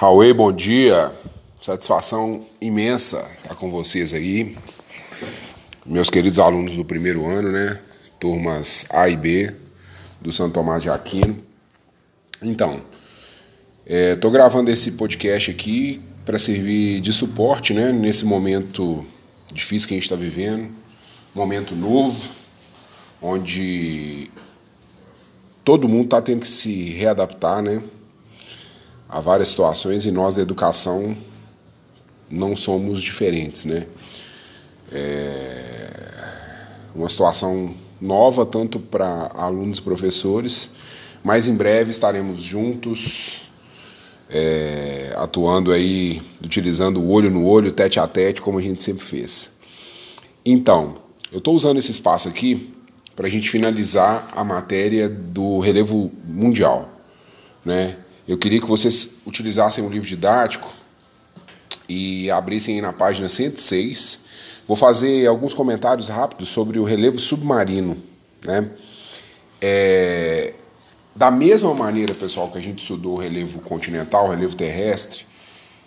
Raul, bom dia. Satisfação imensa estar com vocês aí. Meus queridos alunos do primeiro ano, né? Turmas A e B do Santo Tomás de Aquino. Então, estou é, gravando esse podcast aqui para servir de suporte, né? Nesse momento difícil que a gente está vivendo, momento novo, onde todo mundo está tendo que se readaptar, né? A várias situações e nós da educação não somos diferentes, né? É uma situação nova tanto para alunos e professores, mas em breve estaremos juntos, é, atuando aí, utilizando o olho no olho, tete a tete, como a gente sempre fez. Então, eu estou usando esse espaço aqui para a gente finalizar a matéria do relevo mundial, né? Eu queria que vocês utilizassem o livro didático e abrissem na página 106. Vou fazer alguns comentários rápidos sobre o relevo submarino. Né? É, da mesma maneira, pessoal, que a gente estudou o relevo continental, o relevo terrestre,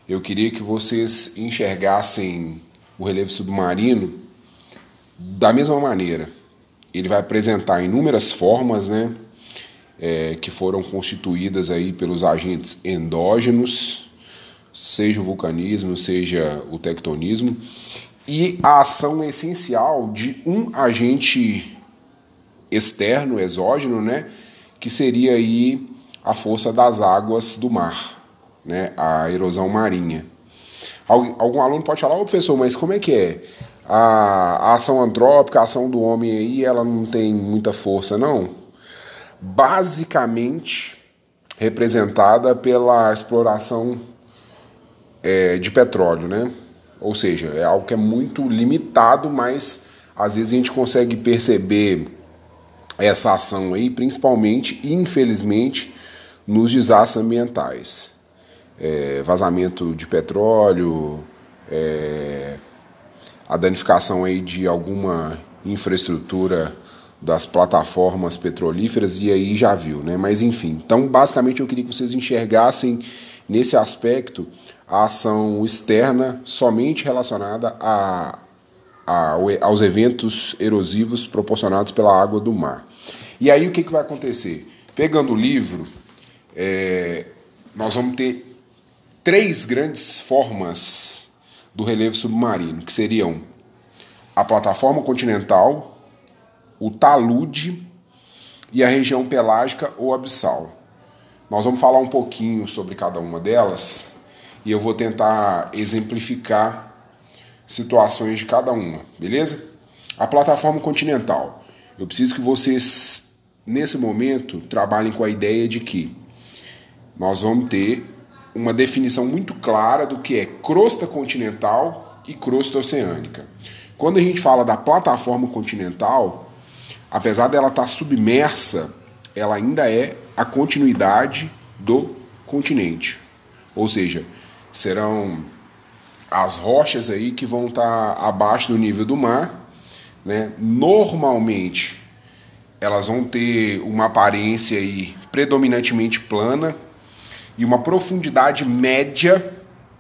eu queria que vocês enxergassem o relevo submarino da mesma maneira. Ele vai apresentar inúmeras formas, né? É, que foram constituídas aí pelos agentes endógenos, seja o vulcanismo, seja o tectonismo, e a ação essencial de um agente externo, exógeno, né, que seria aí a força das águas do mar, né, a erosão marinha. Algum aluno pode falar, ô professor, mas como é que é? A, a ação antrópica, a ação do homem aí, ela não tem muita força, não? Basicamente representada pela exploração é, de petróleo, né? Ou seja, é algo que é muito limitado, mas às vezes a gente consegue perceber essa ação aí, principalmente, infelizmente, nos desastres ambientais. É, vazamento de petróleo, é, a danificação aí de alguma infraestrutura das plataformas petrolíferas e aí já viu, né? Mas enfim, então basicamente eu queria que vocês enxergassem nesse aspecto a ação externa somente relacionada a, a, aos eventos erosivos proporcionados pela água do mar. E aí o que, que vai acontecer? Pegando o livro, é, nós vamos ter três grandes formas do relevo submarino, que seriam a plataforma continental, o talude e a região pelágica ou abissal. Nós vamos falar um pouquinho sobre cada uma delas e eu vou tentar exemplificar situações de cada uma, beleza? A plataforma continental. Eu preciso que vocês, nesse momento, trabalhem com a ideia de que nós vamos ter uma definição muito clara do que é crosta continental e crosta oceânica. Quando a gente fala da plataforma continental, apesar dela estar tá submersa, ela ainda é a continuidade do continente. Ou seja, serão as rochas aí que vão estar tá abaixo do nível do mar, né? Normalmente elas vão ter uma aparência aí predominantemente plana e uma profundidade média,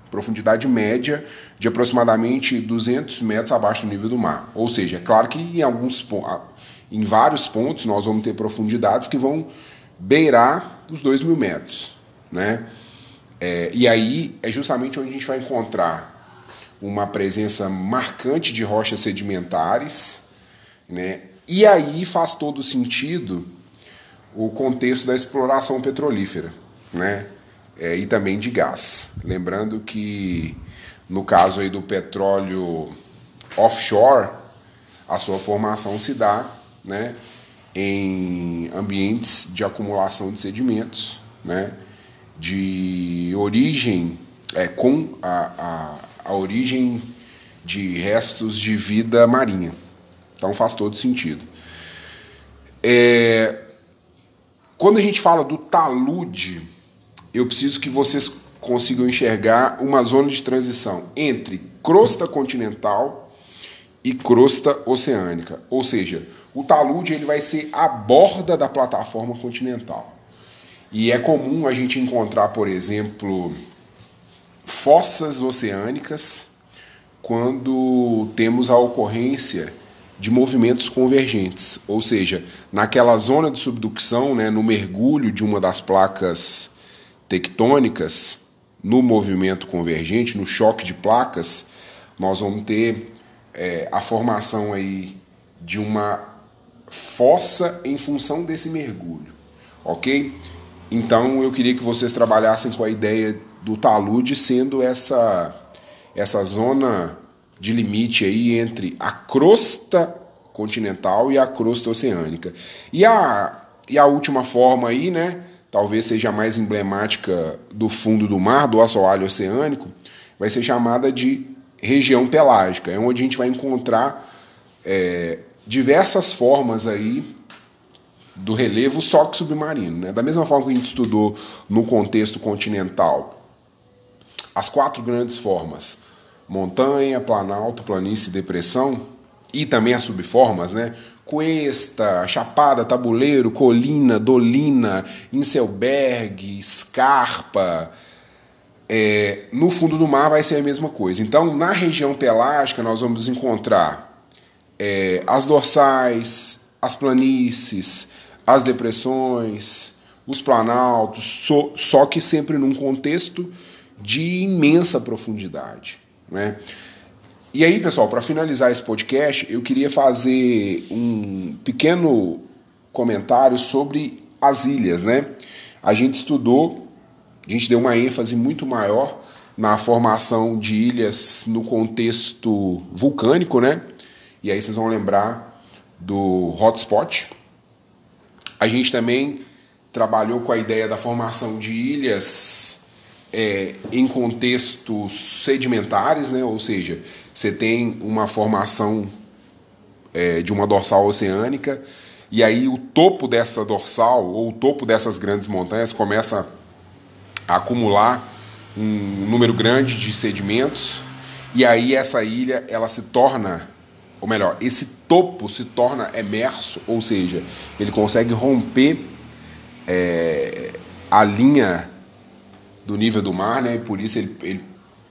profundidade média de aproximadamente 200 metros abaixo do nível do mar. Ou seja, é claro que em alguns em vários pontos nós vamos ter profundidades que vão beirar os 2 mil metros. Né? É, e aí é justamente onde a gente vai encontrar uma presença marcante de rochas sedimentares, né? e aí faz todo sentido o contexto da exploração petrolífera né? É, e também de gás. Lembrando que no caso aí do petróleo offshore, a sua formação se dá né, em ambientes de acumulação de sedimentos, né, de origem, é, com a, a, a origem de restos de vida marinha. Então faz todo sentido. É, quando a gente fala do talude, eu preciso que vocês consigam enxergar uma zona de transição entre crosta continental e crosta oceânica. Ou seja, o talude ele vai ser a borda da plataforma continental. E é comum a gente encontrar, por exemplo, fossas oceânicas quando temos a ocorrência de movimentos convergentes, ou seja, naquela zona de subducção, né, no mergulho de uma das placas tectônicas, no movimento convergente, no choque de placas, nós vamos ter é, a formação aí de uma fossa em função desse mergulho, ok? Então eu queria que vocês trabalhassem com a ideia do talude sendo essa essa zona de limite aí entre a crosta continental e a crosta oceânica. E a, e a última forma aí, né, talvez seja a mais emblemática do fundo do mar, do assoalho oceânico, vai ser chamada de região pelágica. É onde a gente vai encontrar é, diversas formas aí do relevo só que submarino. Né? Da mesma forma que a gente estudou no contexto continental as quatro grandes formas: montanha, planalto, planície, depressão, e também as subformas, né? Cuesta, Chapada, Tabuleiro, Colina, Dolina, Inselberg, Escarpa. É, no fundo do mar vai ser a mesma coisa. Então, na região pelágica, nós vamos encontrar é, as dorsais, as planícies, as depressões, os planaltos, so, só que sempre num contexto de imensa profundidade. Né? E aí, pessoal, para finalizar esse podcast, eu queria fazer um pequeno comentário sobre as ilhas. Né? A gente estudou, a gente deu uma ênfase muito maior na formação de ilhas no contexto vulcânico, né? E aí vocês vão lembrar do hotspot. A gente também trabalhou com a ideia da formação de ilhas é, em contextos sedimentares, né? ou seja, você tem uma formação é, de uma dorsal oceânica, e aí o topo dessa dorsal, ou o topo dessas grandes montanhas, começa acumular um número grande de sedimentos, e aí essa ilha ela se torna, ou melhor, esse topo se torna emerso, ou seja, ele consegue romper é, a linha do nível do mar, né? E por isso ele, ele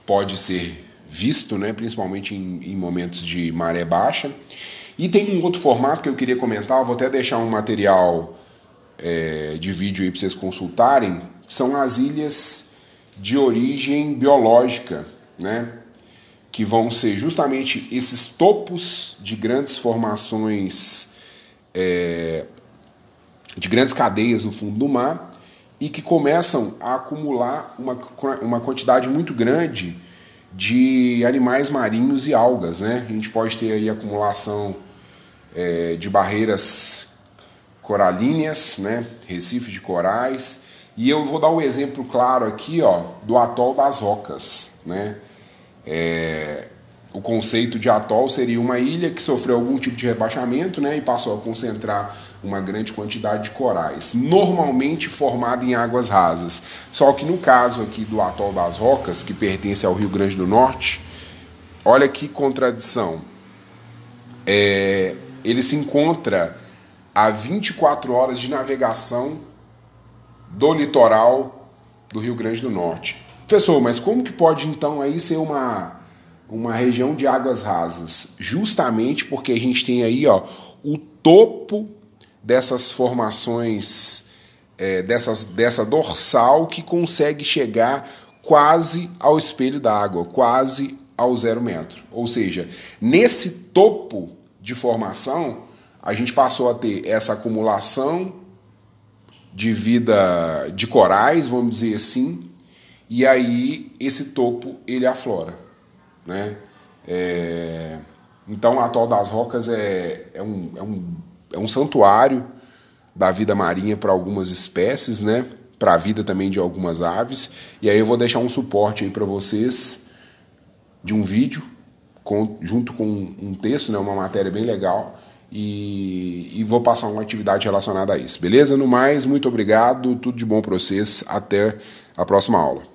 pode ser visto, né? Principalmente em, em momentos de maré baixa. E tem um outro formato que eu queria comentar, vou até deixar um material é, de vídeo aí para vocês consultarem, são as ilhas de origem biológica, né? que vão ser justamente esses topos de grandes formações, é, de grandes cadeias no fundo do mar, e que começam a acumular uma, uma quantidade muito grande de animais marinhos e algas. Né? A gente pode ter aí acumulação é, de barreiras coralíneas, né? recifes de corais. E eu vou dar um exemplo claro aqui ó, do atol das rocas. Né? É, o conceito de atol seria uma ilha que sofreu algum tipo de rebaixamento né, e passou a concentrar uma grande quantidade de corais, normalmente formada em águas rasas. Só que no caso aqui do Atol das Rocas, que pertence ao Rio Grande do Norte, olha que contradição. É, ele se encontra a 24 horas de navegação do litoral do Rio Grande do Norte. Professor, mas como que pode então aí ser uma, uma região de águas rasas? Justamente porque a gente tem aí ó, o topo dessas formações, é, dessas, dessa dorsal que consegue chegar quase ao espelho da água, quase ao zero metro. Ou seja, nesse topo de formação, a gente passou a ter essa acumulação de vida de corais, vamos dizer assim, e aí esse topo ele aflora, né? É... Então, o atol das rocas é, é, um, é um é um santuário da vida marinha para algumas espécies, né? Para a vida também de algumas aves. E aí eu vou deixar um suporte aí para vocês de um vídeo junto com um texto, né? Uma matéria bem legal. E, e vou passar uma atividade relacionada a isso, beleza? No mais, muito obrigado, tudo de bom para vocês, até a próxima aula.